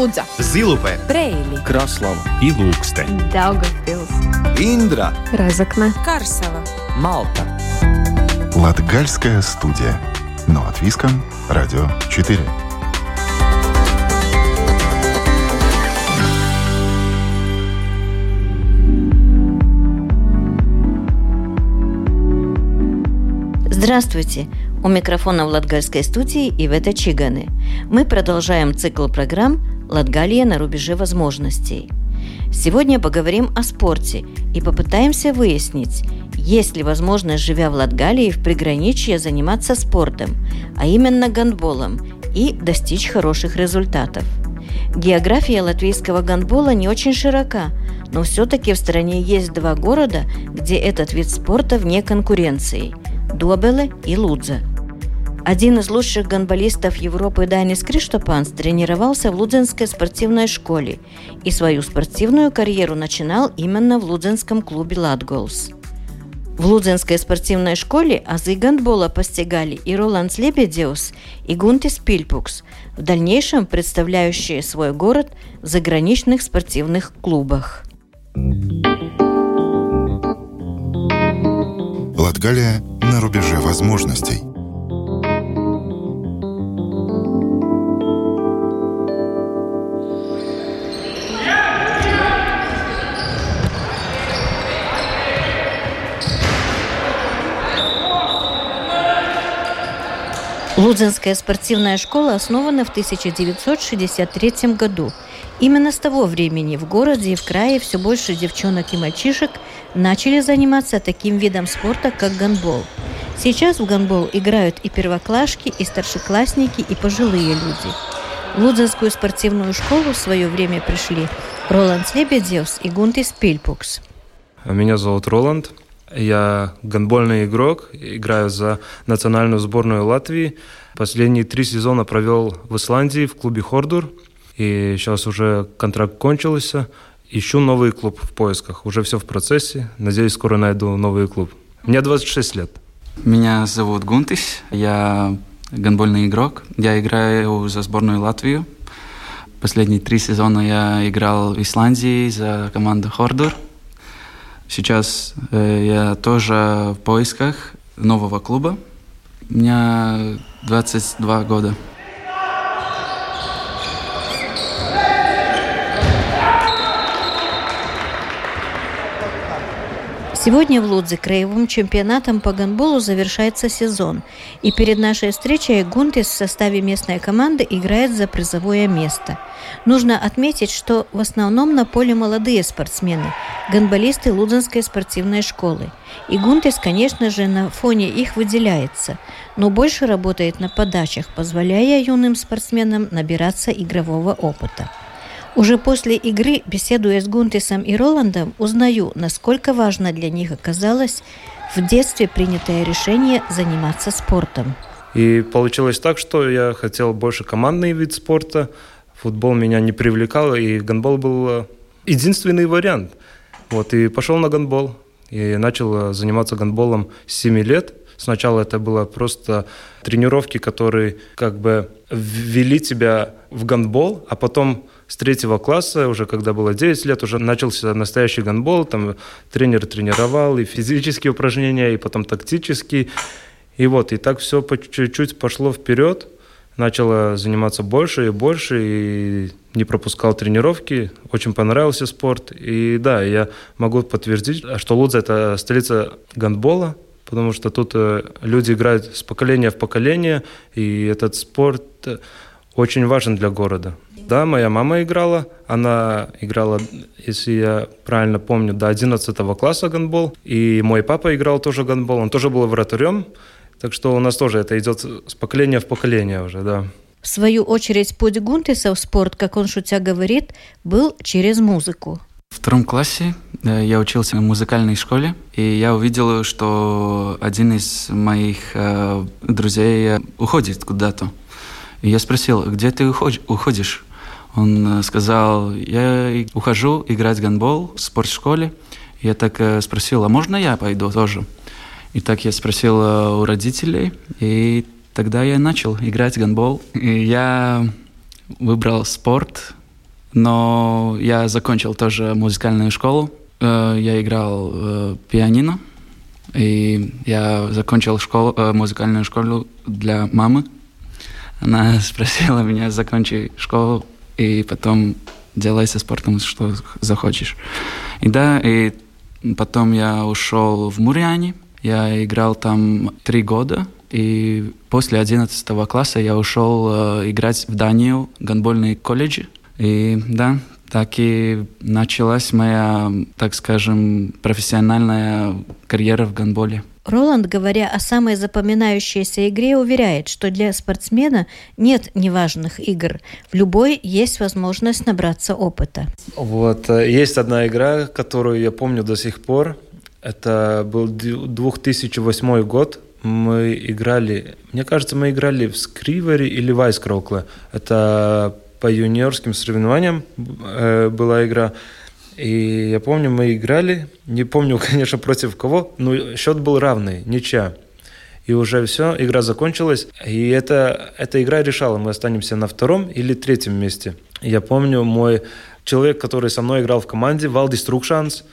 Лудза, Зилупе, Брейли, Краслава и Лукстē. Daugavpils, Индра, Разокна, Карсела. Малта. Латгальская студия. Но от Виска, Радио 4. Здравствуйте! У микрофона в Латгальской студии Ивета Чиганы. Мы продолжаем цикл программ «Латгалия на рубеже возможностей». Сегодня поговорим о спорте и попытаемся выяснить, есть ли возможность, живя в Латгалии, в приграничье заниматься спортом, а именно гандболом, и достичь хороших результатов. География латвийского гандбола не очень широка, но все-таки в стране есть два города, где этот вид спорта вне конкуренции – Добеле и Лудза. Один из лучших гандболистов Европы Данис Криштопанс тренировался в Лудзенской спортивной школе и свою спортивную карьеру начинал именно в Лудзенском клубе «Латголс». В Лудзенской спортивной школе азы гандбола постигали и Роланд Лебедеус, и Гунтис Пильпукс, в дальнейшем представляющие свой город в заграничных спортивных клубах. Латгалия на рубеже возможностей. Лудзенская спортивная школа основана в 1963 году. Именно с того времени в городе и в крае все больше девчонок и мальчишек начали заниматься таким видом спорта, как гандбол. Сейчас в гандбол играют и первоклашки, и старшеклассники, и пожилые люди. В Лудзенскую спортивную школу в свое время пришли Роланд Лебедевс и Гунтис Пильпукс. Меня зовут Роланд. Я гандбольный игрок, играю за национальную сборную Латвии. Последние три сезона провел в Исландии в клубе Хордур. И сейчас уже контракт кончился. Ищу новый клуб в поисках. Уже все в процессе. Надеюсь, скоро найду новый клуб. Мне 26 лет. Меня зовут Гунтис, я гандбольный игрок. Я играю за сборную Латвию. Последние три сезона я играл в Исландии за команду Хордур. Сейчас э, я тоже в поисках нового клуба. У меня 22 года. Сегодня в Лудзе краевым чемпионатом по гандболу завершается сезон. И перед нашей встречей Гунтис в составе местной команды играет за призовое место. Нужно отметить, что в основном на поле молодые спортсмены, гандболисты Лудзенской спортивной школы. И Гунтис, конечно же, на фоне их выделяется, но больше работает на подачах, позволяя юным спортсменам набираться игрового опыта. Уже после игры, беседуя с Гунтисом и Роландом, узнаю, насколько важно для них оказалось в детстве принятое решение заниматься спортом. И получилось так, что я хотел больше командный вид спорта. Футбол меня не привлекал, и гандбол был единственный вариант. Вот, и пошел на гандбол. И начал заниматься гандболом с 7 лет. Сначала это было просто тренировки, которые как бы ввели тебя в гандбол, а потом с третьего класса, уже когда было 9 лет, уже начался настоящий гандбол, там тренер тренировал и физические упражнения, и потом тактические. И вот, и так все по чуть-чуть пошло вперед, начало заниматься больше и больше, и не пропускал тренировки, очень понравился спорт. И да, я могу подтвердить, что Лудза – это столица гандбола, потому что тут э, люди играют с поколения в поколение, и этот спорт очень важен для города. Да, моя мама играла. Она играла, если я правильно помню, до 11 класса гандбол. И мой папа играл тоже гандбол. Он тоже был вратарем. Так что у нас тоже это идет с поколения в поколение уже, да. В свою очередь, путь Гунтиса в спорт, как он шутя говорит, был через музыку. В втором классе э, я учился в музыкальной школе, и я увидел, что один из моих э, друзей уходит куда-то. И я спросил, где ты уходишь? Он э, сказал, я ухожу играть гандбол в спортшколе. Я так э, спросил, а можно я пойду тоже? И так я спросил э, у родителей, и тогда я начал играть в гандбол. И я выбрал спорт но я закончил тоже музыкальную школу. Э, я играл э, пианино, и я закончил школу, э, музыкальную школу для мамы. Она спросила меня, закончи школу, и потом делай со спортом, что захочешь. И да, и потом я ушел в Муриане, я играл там три года, и после 11 класса я ушел играть в Данию, гандбольный колледж. И да, так и началась моя, так скажем, профессиональная карьера в гандболе. Роланд, говоря о самой запоминающейся игре, уверяет, что для спортсмена нет неважных игр. В любой есть возможность набраться опыта. Вот, э, есть одна игра, которую я помню до сих пор. Это был 2008 год. Мы играли, мне кажется, мы играли в Скривере или в Айскроукле. Это по юниорским соревнованиям э, была игра. И я помню, мы играли, не помню, конечно, против кого, но счет был равный, ничья. И уже все, игра закончилась. И это, эта игра решала, мы останемся на втором или третьем месте. Я помню, мой человек, который со мной играл в команде, Валдис Трукшанс,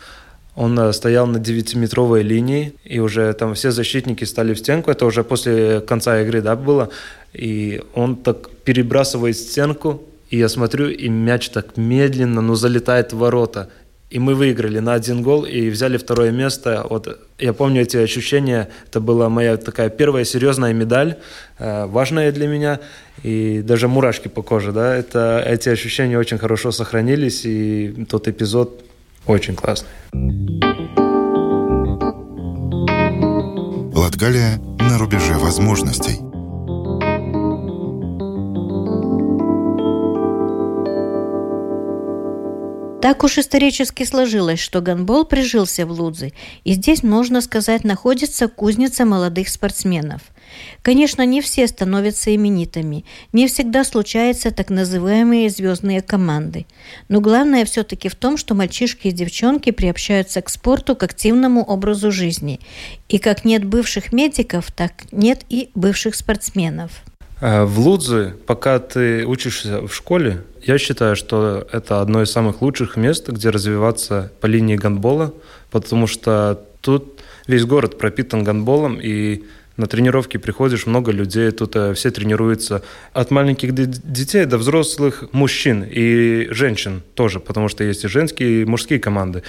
он э, стоял на 9-метровой линии, и уже там все защитники стали в стенку. Это уже после конца игры, да, было. И он так перебрасывает стенку, и я смотрю, и мяч так медленно, но залетает в ворота. И мы выиграли на один гол и взяли второе место. Вот я помню эти ощущения. Это была моя такая первая серьезная медаль, э, важная для меня. И даже мурашки по коже, да. Это, эти ощущения очень хорошо сохранились. И тот эпизод очень классный. Латгалия на рубеже возможностей. Так уж исторически сложилось, что гандбол прижился в Лудзе, и здесь, можно сказать, находится кузница молодых спортсменов. Конечно, не все становятся именитыми, не всегда случаются так называемые звездные команды. Но главное все-таки в том, что мальчишки и девчонки приобщаются к спорту, к активному образу жизни. И как нет бывших медиков, так нет и бывших спортсменов. Э, в Лудзе, пока ты учишься в школе, я считаю, что это одно из самых лучших мест, где развиваться по линии гандбола, потому что тут весь город пропитан гандболом, и на тренировки приходишь, много людей, тут э, все тренируются. От маленьких детей до взрослых мужчин и женщин тоже, потому что есть и женские, и мужские команды.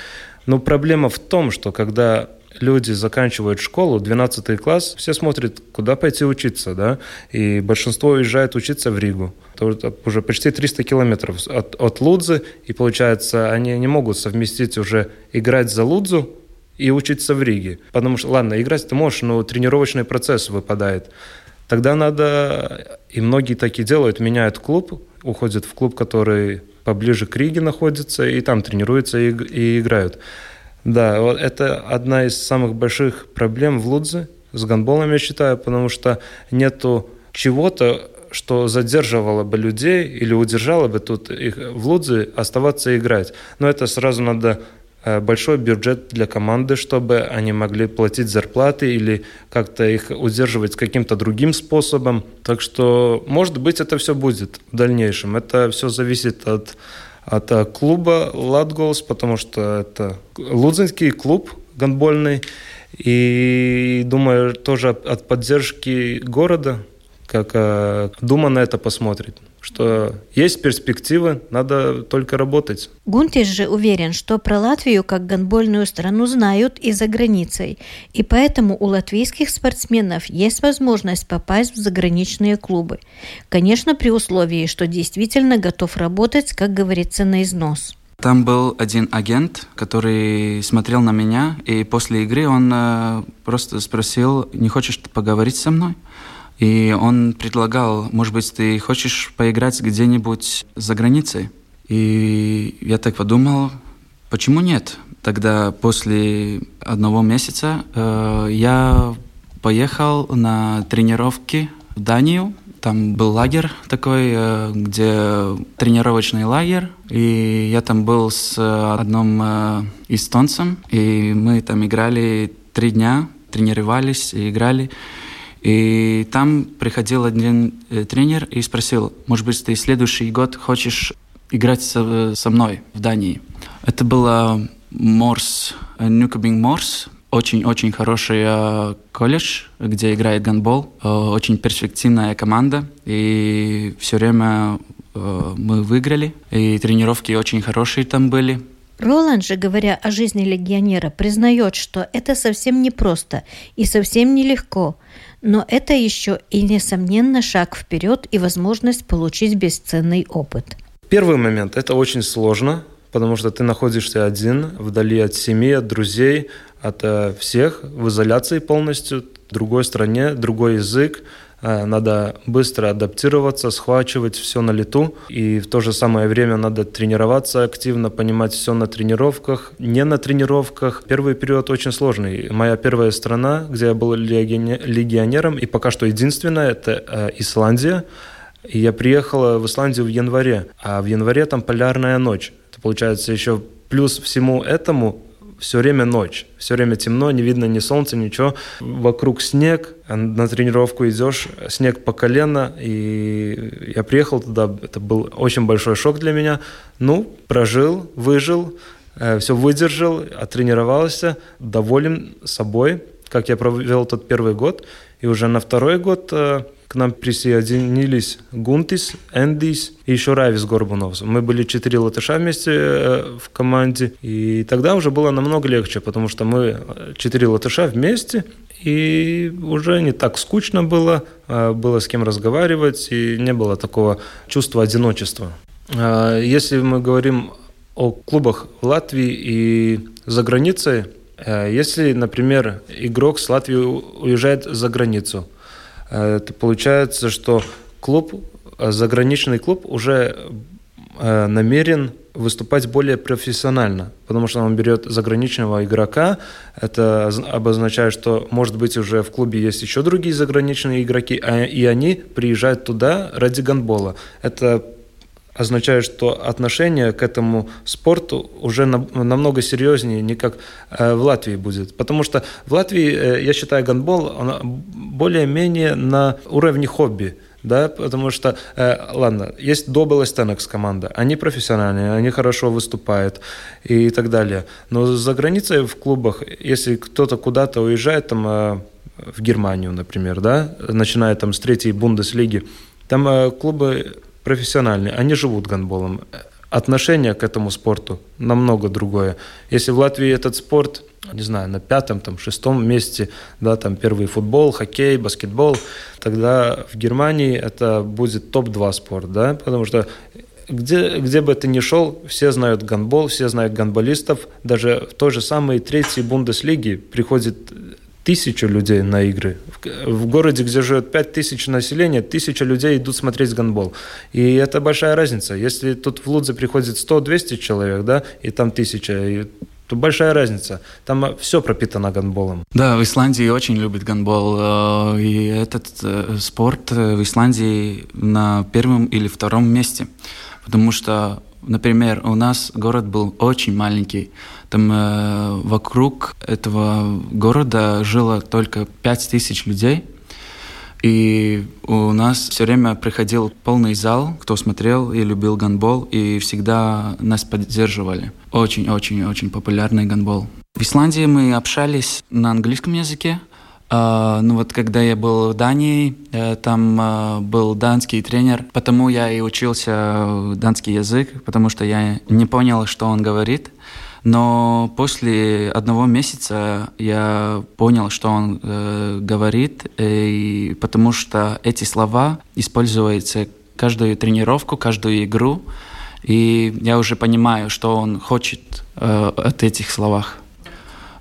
Но проблема в том, что когда люди заканчивают школу, 12 класс, все смотрят, куда пойти учиться, да, и большинство уезжает учиться в Ригу. Это уже почти 300 километров от, от Лудзы, и получается, они не могут совместить уже играть за Лудзу и учиться в Риге. Потому что, ладно, играть ты можешь, но тренировочный процесс выпадает. Тогда надо, и многие так и делают, меняют клуб, уходят в клуб, который поближе к Риге находится, и там тренируются и, и играют. Да, вот это одна из самых больших проблем в Лудзе с гандболом, я считаю, потому что нету чего-то, что задерживало бы людей или удержало бы тут их в Лудзе оставаться играть. Но это сразу надо э, большой бюджет для команды, чтобы они могли платить зарплаты или как-то их удерживать каким-то другим способом. Так что, может быть, это все будет в дальнейшем. Это все зависит от от э, клуба «Латголс», потому что это лудзинский клуб гандбольный. И думаю, тоже от поддержки города, как э, Дума на это посмотрит что есть перспективы, надо только работать. Гунтис же уверен, что про Латвию как гандбольную страну знают и за границей, и поэтому у латвийских спортсменов есть возможность попасть в заграничные клубы. Конечно, при условии, что действительно готов работать, как говорится, на износ. Там был один агент, который смотрел на меня, и после игры он э, просто спросил, не хочешь поговорить со мной? И он предлагал, может быть, ты хочешь поиграть где-нибудь за границей? И я так подумал, почему нет? Тогда после одного месяца э, я поехал на тренировки в Данию. Там был лагерь такой, э, где тренировочный лагерь. И я там был с одним э, эстонцем. И мы там играли три дня, тренировались и играли. И там приходил один э, тренер и спросил, может быть, ты следующий год хочешь играть со, со мной в Дании. Это было Морс, Нюкабинг Морс, очень-очень хороший э, колледж, где играет гандбол, э, очень перспективная команда, и все время э, мы выиграли, и тренировки очень хорошие там были. Роланд же, говоря о жизни легионера, признает, что это совсем непросто и совсем нелегко, но это еще и, несомненно, шаг вперед и возможность получить бесценный опыт. Первый момент – это очень сложно, потому что ты находишься один, вдали от семьи, от друзей, от э, всех, в изоляции полностью, в другой стране, другой язык, надо быстро адаптироваться, схвачивать все на лету. И в то же самое время надо тренироваться активно, понимать все на тренировках, не на тренировках. Первый период очень сложный. Моя первая страна, где я был легионером, и пока что единственная, это э, Исландия. И я приехал в Исландию в январе, а в январе там полярная ночь. Это получается еще плюс всему этому все время ночь, все время темно, не видно ни солнца, ничего. Вокруг снег, а на тренировку идешь, снег по колено, и я приехал туда, это был очень большой шок для меня. Ну, прожил, выжил, э, все выдержал, оттренировался, доволен собой, как я провел тот первый год. И уже на второй год э, к нам присоединились Гунтис, Эндис и еще Равис Горбунов. Мы были четыре латыша вместе э, в команде, и тогда уже было намного легче, потому что мы э, четыре латыша вместе, и уже не так скучно было, а было с кем разговаривать, и не было такого чувства одиночества. Если мы говорим о клубах в Латвии и за границей, э, если, например, игрок с Латвии уезжает за границу – Э, это получается, что клуб, э, заграничный клуб уже э, намерен выступать более профессионально, потому что он берет заграничного игрока. Это обозначает, что, может быть, уже в клубе есть еще другие заграничные игроки, а, и они приезжают туда ради гандбола. Это означает, что отношение к этому спорту уже намного серьезнее, не как э, в Латвии будет. Потому что в Латвии, э, я считаю, гандбол более-менее на уровне хобби. Да, потому что, э, ладно, есть Добыл Стенекс команда, они профессиональные, они хорошо выступают и так далее. Но за границей в клубах, если кто-то куда-то уезжает, там, э, в Германию, например, да, начиная там с третьей Бундеслиги, там э, клубы профессиональные, они живут гандболом. Отношение к этому спорту намного другое. Если в Латвии этот спорт, не знаю, на пятом, там, шестом месте, да, там первый футбол, хоккей, баскетбол, тогда в Германии это будет топ-2 спорт, да, потому что где, где бы ты ни шел, все знают гандбол, все знают гандболистов. Даже в той же самой третьей Бундеслиге приходит тысячу людей на игры. В городе, где живет пять тысяч населения, тысяча людей идут смотреть гандбол. И это большая разница. Если тут в Лудзе приходит 100-200 человек, да, и там тысяча, и то большая разница. Там все пропитано гандболом. Да, в Исландии очень любят гандбол. Э, и этот э, спорт э, в Исландии на первом или втором месте. Потому что, например, у нас город был очень маленький. Там э, вокруг этого города жило только пять тысяч людей. И у нас все время приходил полный зал, кто смотрел и любил гандбол, и всегда нас поддерживали. Очень-очень-очень популярный гандбол. В Исландии мы общались на английском языке, Uh, ну вот когда я был в Дании, uh, там uh, был данский тренер, потому я и учился данский язык, потому что я не понял, что он говорит. Но после одного месяца я понял, что он э, говорит, и потому что эти слова используются каждую тренировку, каждую игру, и я уже понимаю, что он хочет э, от этих словах.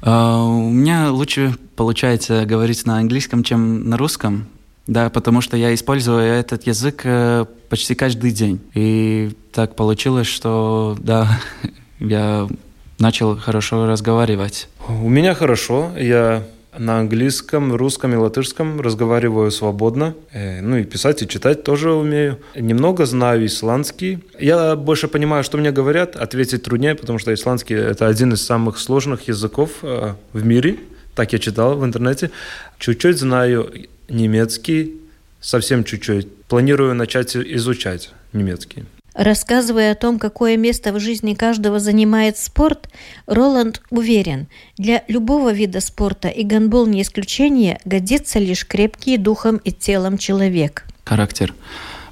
Э, у меня лучше получается говорить на английском, чем на русском, да, потому что я использую этот язык э, почти каждый день. И так получилось, что да, я начал хорошо разговаривать? У меня хорошо. Я на английском, русском и латышском разговариваю свободно. Э, ну и писать и читать тоже умею. Немного знаю исландский. Я больше понимаю, что мне говорят. Ответить труднее, потому что исландский – это один из самых сложных языков э, в мире. Так я читал в интернете. Чуть-чуть знаю немецкий, совсем чуть-чуть. Планирую начать изучать немецкий. Рассказывая о том, какое место в жизни каждого занимает спорт, Роланд уверен, для любого вида спорта, и гандбол не исключение, годится лишь крепкий духом и телом человек. Характер.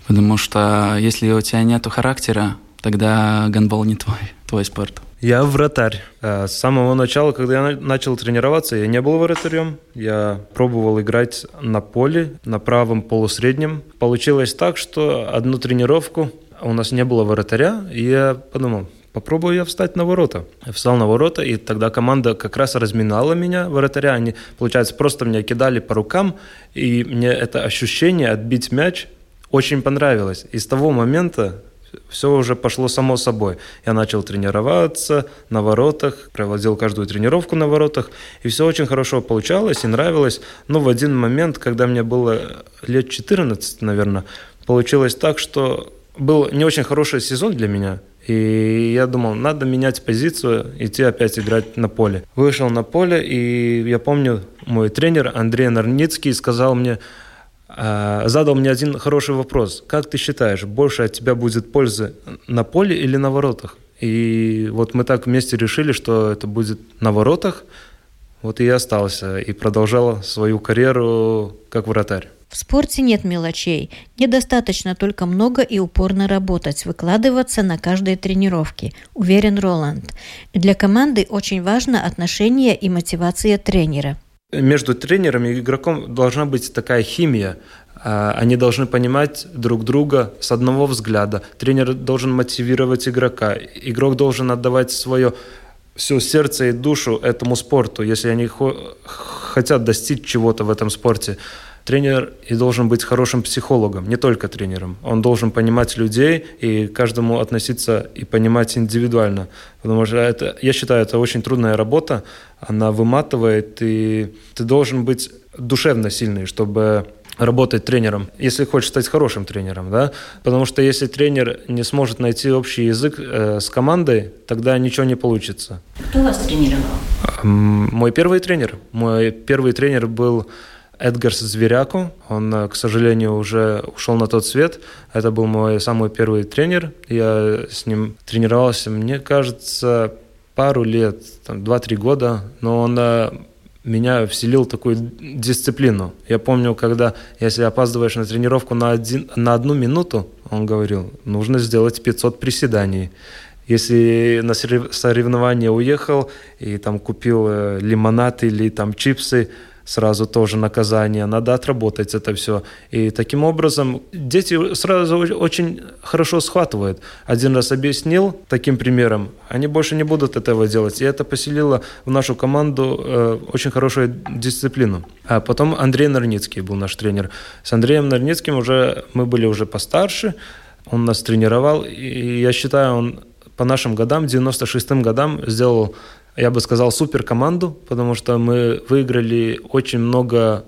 Потому что если у тебя нет характера, тогда гандбол не твой, твой спорт. Я вратарь. Э, с самого начала, когда я начал тренироваться, я не был вратарем. Я пробовал играть на поле, на правом полусреднем. Получилось так, что одну тренировку у нас не было вратаря, и я подумал, попробую я встать на ворота. Я встал на ворота, и тогда команда как раз разминала меня, вратаря. Они, получается, просто меня кидали по рукам, и мне это ощущение отбить мяч очень понравилось. И с того момента все уже пошло само собой. Я начал тренироваться на воротах, проводил каждую тренировку на воротах, и все очень хорошо получалось и нравилось. Но в один момент, когда мне было лет 14, наверное, получилось так, что был не очень хороший сезон для меня, и я думал, надо менять позицию, идти опять играть на поле. Вышел на поле, и я помню, мой тренер Андрей Нарницкий сказал мне, а, задал мне один хороший вопрос. Как ты считаешь, больше от тебя будет пользы на поле или на воротах? И вот мы так вместе решили, что это будет на воротах. Вот и я остался и продолжал свою карьеру как вратарь. В спорте нет мелочей. Недостаточно только много и упорно работать, выкладываться на каждой тренировке, уверен Роланд. Для команды очень важно отношение и мотивация тренера – между тренером и игроком должна быть такая химия. А, они должны понимать друг друга с одного взгляда. Тренер должен мотивировать игрока. Игрок должен отдавать свое все сердце и душу этому спорту, если они хотят достичь чего-то в этом спорте. Тренер и должен быть хорошим психологом, не только тренером. Он должен понимать людей и каждому относиться и понимать индивидуально. Потому что это, я считаю, это очень трудная работа, она выматывает, и ты должен быть душевно сильный, чтобы работать тренером, если хочешь стать хорошим тренером, да, потому что если тренер не сможет найти общий язык э, с командой, тогда ничего не получится. Кто вас тренировал? Мой первый тренер, мой первый тренер был Эдгарс Зверяку. Он, э, к сожалению, уже ушел на тот свет. Это был мой самый первый тренер. Я с ним тренировался, мне кажется, пару лет, два-три года. Но он э, меня вселил такую дисциплину. Я помню, когда, если опаздываешь на тренировку на, один, на одну минуту, он говорил, нужно сделать 500 приседаний. Если на соревнование уехал и там купил э, лимонад или там чипсы, сразу тоже наказание, надо отработать это все. И таким образом дети сразу очень хорошо схватывают. Один раз объяснил таким примером, они больше не будут этого делать. И это поселило в нашу команду э, очень хорошую дисциплину. А потом Андрей Нарницкий был наш тренер. С Андреем Нарницким уже мы были уже постарше, он нас тренировал, и я считаю, он по нашим годам, 96-м годам, сделал я бы сказал, супер команду, потому что мы выиграли очень много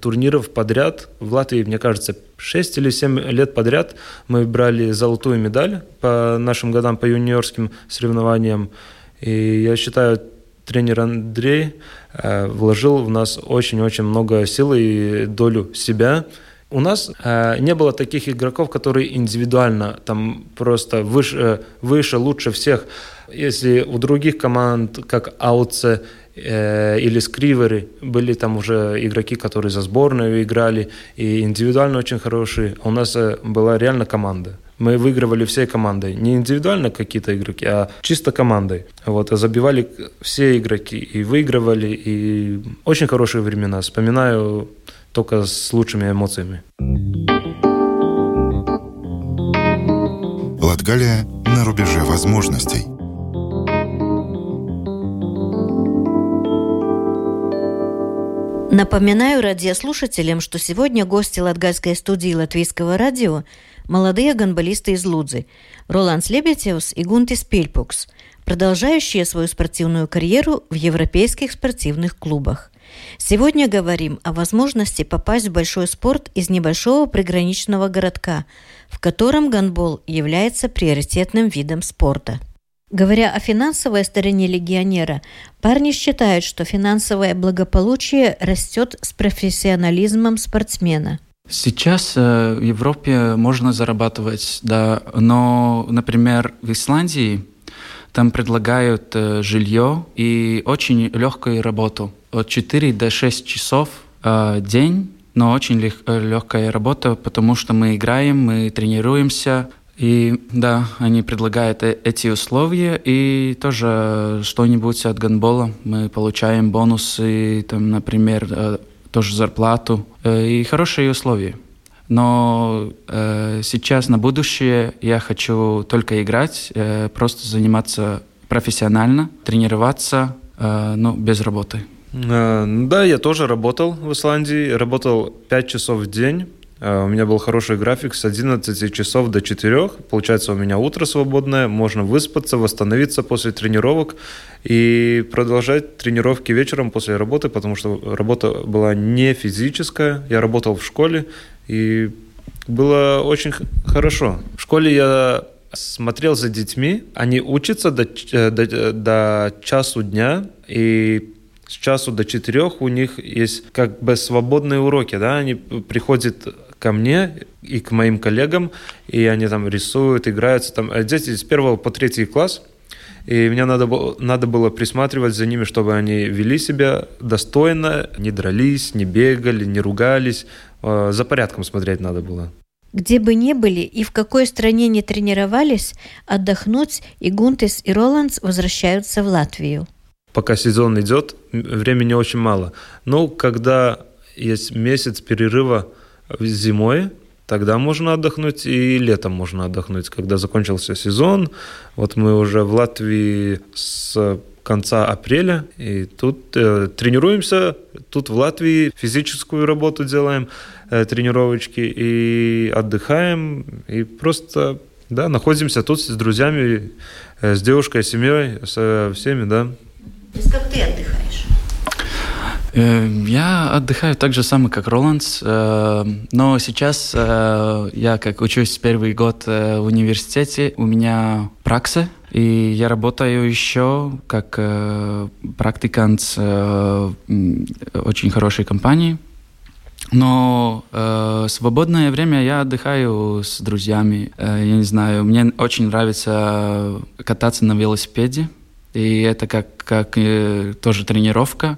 турниров подряд. В Латвии, мне кажется, 6 или 7 лет подряд мы брали золотую медаль по нашим годам, по юниорским соревнованиям. И я считаю, тренер Андрей э, вложил в нас очень-очень много сил и долю себя. У нас э, не было таких игроков, которые индивидуально там просто выше, выше лучше всех. Если у других команд, как Ауце э, или Скриверы, были там уже игроки, которые за сборную играли, и индивидуально очень хорошие, у нас э, была реально команда. Мы выигрывали всей командой. Не индивидуально какие-то игроки, а чисто командой. Вот, забивали все игроки и выигрывали. И очень хорошие времена. Вспоминаю только с лучшими эмоциями. Латгалия на рубеже возможностей – Напоминаю радиослушателям, что сегодня гости Латгальской студии Латвийского радио – молодые гонболисты из Лудзы – Роланд Слебетевс и Гунтис Пельпукс, продолжающие свою спортивную карьеру в европейских спортивных клубах. Сегодня говорим о возможности попасть в большой спорт из небольшого приграничного городка, в котором гонбол является приоритетным видом спорта – Говоря о финансовой стороне легионера, парни считают, что финансовое благополучие растет с профессионализмом спортсмена. Сейчас э, в Европе можно зарабатывать, да, но, например, в Исландии там предлагают э, жилье и очень легкую работу. От 4 до 6 часов э, день, но очень лег, легкая работа, потому что мы играем, мы тренируемся. И да, они предлагают эти условия, и тоже что-нибудь от гандбола. Мы получаем бонусы, там, например, тоже зарплату э, и хорошие условия. Но э, сейчас на будущее я хочу только играть, э, просто заниматься профессионально, тренироваться, э, но без работы. Э, да, я тоже работал в Исландии, работал 5 часов в день Э, у меня был хороший график с 11 часов до 4. Получается, у меня утро свободное, можно выспаться, восстановиться после тренировок и продолжать тренировки вечером после работы, потому что работа была не физическая. Я работал в школе, и было очень хорошо. В школе я смотрел за детьми, они учатся до, э, до, до часу дня, и с часу до четырех у них есть как бы свободные уроки, да, они приходят ко мне и к моим коллегам, и они там рисуют, играются. Там э, дети с первого по третий класс, и мне надо было, надо было присматривать за ними, чтобы они вели себя достойно, не дрались, не бегали, не ругались. Э, за порядком смотреть надо было. Где бы ни были и в какой стране не тренировались, отдохнуть и Гунтес и Роландс возвращаются в Латвию. Пока сезон идет, времени очень мало. Но когда есть месяц перерыва зимой, тогда можно отдохнуть, и летом можно отдохнуть, когда закончился сезон. Вот мы уже в Латвии с конца апреля, и тут э, тренируемся, тут в Латвии физическую работу делаем, э, тренировочки, и отдыхаем, и просто, да, находимся тут с друзьями, э, с девушкой, с семьей, со всеми, да. То есть как ты отдыхаешь? Э, я отдыхаю так же самое, как Роландс, э, но сейчас э, я как учусь первый год в университете, у меня пракса, и я работаю еще как практикант очень хорошей компании. Но э, свободное время я отдыхаю с друзьями. Э, я не знаю, мне очень нравится кататься на велосипеде. И это как, как э, тоже тренировка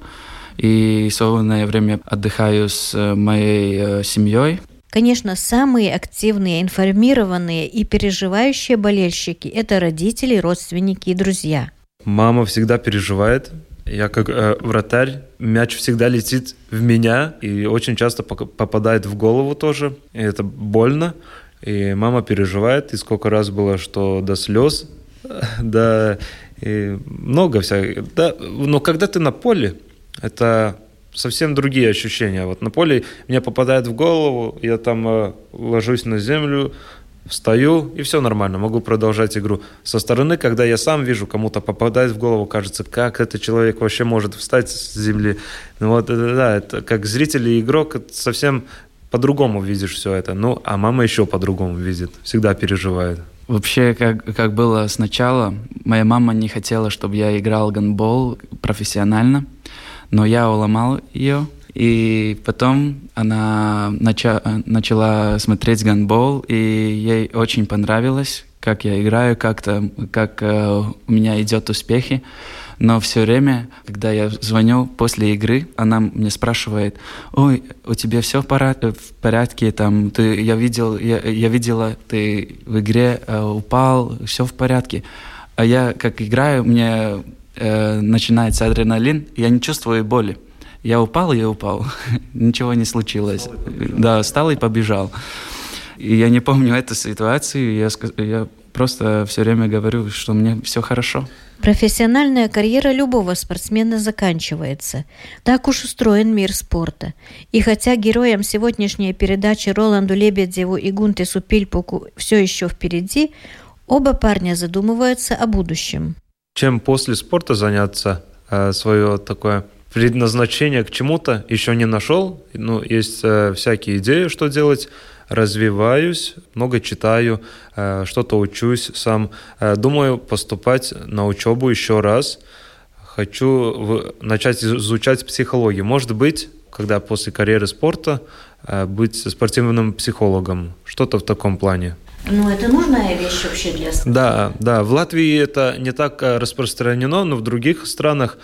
и свободное время отдыхаю с э, моей э, семьей. Конечно, самые активные, информированные и переживающие болельщики – это родители, родственники и друзья. Мама всегда переживает. Я как э, вратарь, мяч всегда летит в меня и очень часто попадает в голову тоже. И это больно. И мама переживает. И сколько раз было, что до слез, да, и много всяких. Да, но когда ты на поле, это совсем другие ощущения. Вот на поле мне попадает в голову, я там э, ложусь на землю, встаю, и все нормально, могу продолжать игру. Со стороны, когда я сам вижу, кому-то попадает в голову, кажется, как этот человек вообще может встать с земли. Ну вот, да, это как зритель и игрок совсем по-другому видишь все это. Ну, а мама еще по-другому видит, всегда переживает. Вообще, как, как было сначала, моя мама не хотела, чтобы я играл гандбол профессионально но я уломал ее. И потом она нача начала смотреть гандбол, и ей очень понравилось, как я играю, как-то, как э, у меня идет успехи. Но все время, когда я звоню после игры, она мне спрашивает, ой, у тебя все порядке, в порядке, там, ты, я, видел, я, я видела, ты в игре э, упал, все в порядке. А я как играю, мне э, начинается адреналин, я не чувствую боли. Я упал, я упал. Ничего не случилось. Да, встал и побежал. И я не помню эту ситуацию. Я, я просто все время говорю, что мне все хорошо. Профессиональная карьера любого спортсмена заканчивается. Так уж устроен мир спорта. И хотя героям сегодняшней передачи Роланду Лебедеву и Гунтесу Пильпуку все еще впереди, оба парня задумываются о будущем чем после спорта заняться, э, свое такое предназначение к чему-то еще не нашел. Ну, есть э, всякие идеи, что делать. Развиваюсь, много читаю, э, что-то учусь сам. Думаю поступать на учебу еще раз. Хочу начать изучать психологию. Может быть, когда после карьеры спорта быть спортивным психологом. Что-то в таком плане. Ну, это нужная вещь вообще для спорта? Да, да. В Латвии это не так распространено, но в других странах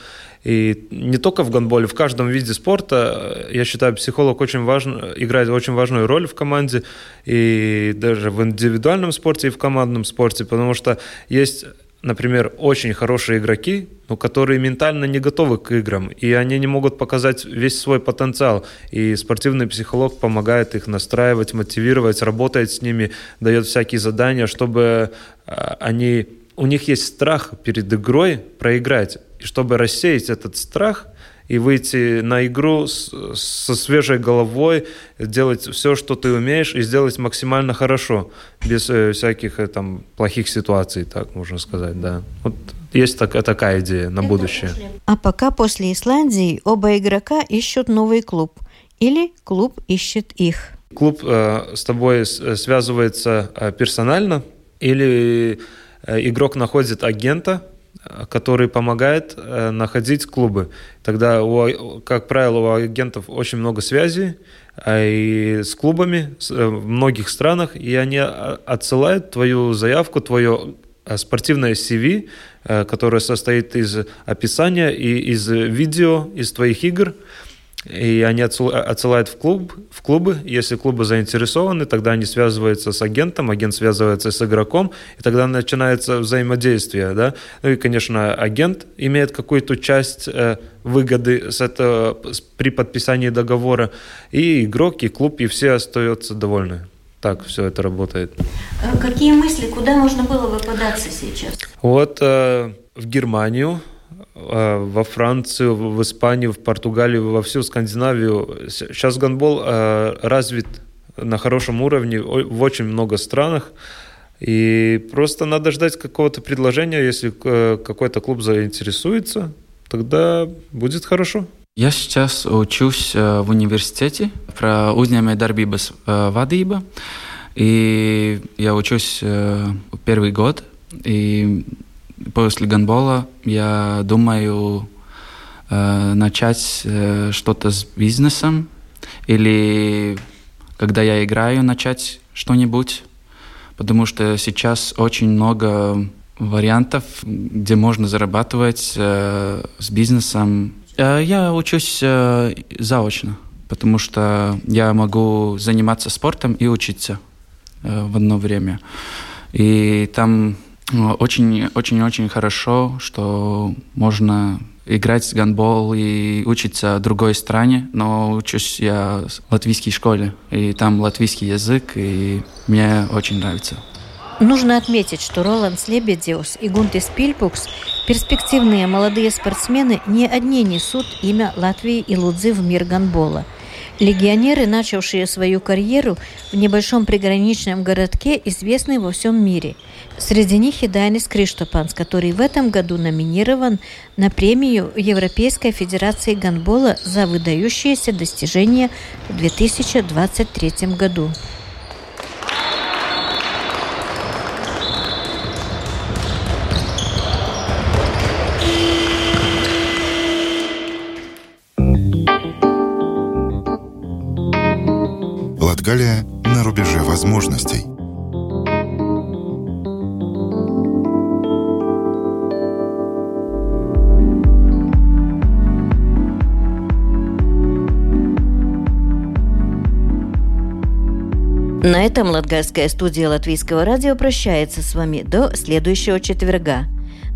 и не только в гандболе, в каждом виде спорта, я считаю, психолог очень важен, играет очень важную роль в команде, и даже в индивидуальном спорте и в командном спорте, потому что есть например, очень хорошие игроки, но которые ментально не готовы к играм, и они не могут показать весь свой потенциал. И спортивный психолог помогает их настраивать, мотивировать, работает с ними, дает всякие задания, чтобы а, они... У них есть страх перед игрой проиграть. И чтобы рассеять этот страх и выйти на игру с, со свежей головой, делать все, что ты умеешь, и сделать максимально хорошо, без э, всяких э, там плохих ситуаций, так можно сказать, да. Вот есть так, такая идея на будущее. А пока после Исландии оба игрока ищут новый клуб. Или клуб ищет их. Клуб э, с тобой э, связывается э, персонально, или э, игрок находит агента, который помогает э, находить клубы. Тогда, у, как правило, у агентов очень много связей а и с клубами э, в многих странах, и они а, отсылают твою заявку, твое э, спортивное CV, которое состоит из описания и из видео, из твоих игр, и они отсылают в клуб, в клубы. Если клубы заинтересованы, тогда они связываются с агентом, агент связывается с игроком, и тогда начинается взаимодействие, да. Ну и, конечно, агент имеет какую-то часть э, выгоды с этого, при подписании договора, и игрок, и клуб, и все остаются довольны. Так все это работает. А какие мысли, куда можно было бы податься сейчас? Вот э, в Германию Э, во Францию, в Испанию, в Португалию, во всю Скандинавию. Сейчас гандбол э, развит на хорошем уровне в очень много странах. И просто надо ждать какого-то предложения. Если э, какой-то клуб заинтересуется, тогда будет хорошо. Я сейчас учусь в университете про uzņēmēju darbības vadību. И я учусь первый год. И после гандбола я думаю э, начать э, что-то с бизнесом или когда я играю начать что-нибудь, потому что сейчас очень много вариантов, где можно зарабатывать э, с бизнесом. Э, я учусь э, заочно, потому что я могу заниматься спортом и учиться э, в одно время. И там очень-очень-очень хорошо, что можно играть в гандбол и учиться в другой стране, но учусь я в латвийской школе, и там латвийский язык, и мне очень нравится. Нужно отметить, что Роланд Лебедиус и Гунтис Пильпукс – перспективные молодые спортсмены не одни несут имя Латвии и Лудзы в мир гандбола – Легионеры, начавшие свою карьеру в небольшом приграничном городке, известны во всем мире. Среди них и Дайнис Криштопанс, который в этом году номинирован на премию Европейской Федерации гандбола за выдающиеся достижения в 2023 году. Латгалия на рубеже возможностей. На этом Латгальская студия Латвийского радио прощается с вами до следующего четверга.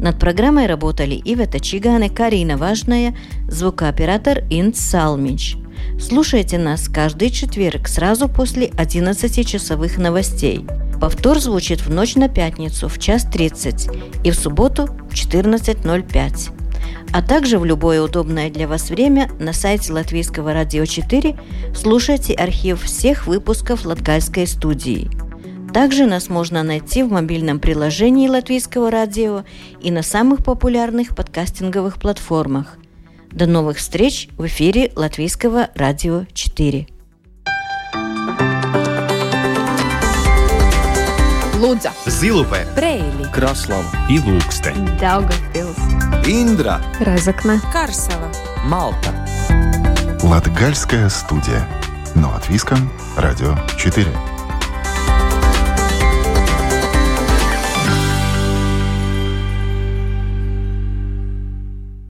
Над программой работали Ивета Чигане, Карина Важная, звукооператор Инц Салмич – Слушайте нас каждый четверг сразу после 11-часовых новостей. Повтор звучит в ночь на пятницу в час 30 и в субботу в 14.05 а также в любое удобное для вас время на сайте Латвийского радио 4 слушайте архив всех выпусков Латгальской студии. Также нас можно найти в мобильном приложении Латвийского радио и на самых популярных подкастинговых платформах до новых встреч в эфире Латвийского радио 4. Лудза, Зилупе, Брейли, Краслава. И Ilūkste, Daugavpils, Indra, Разокна, Карсела, Малта. Латгальская студия. Но от Виска, Радио 4.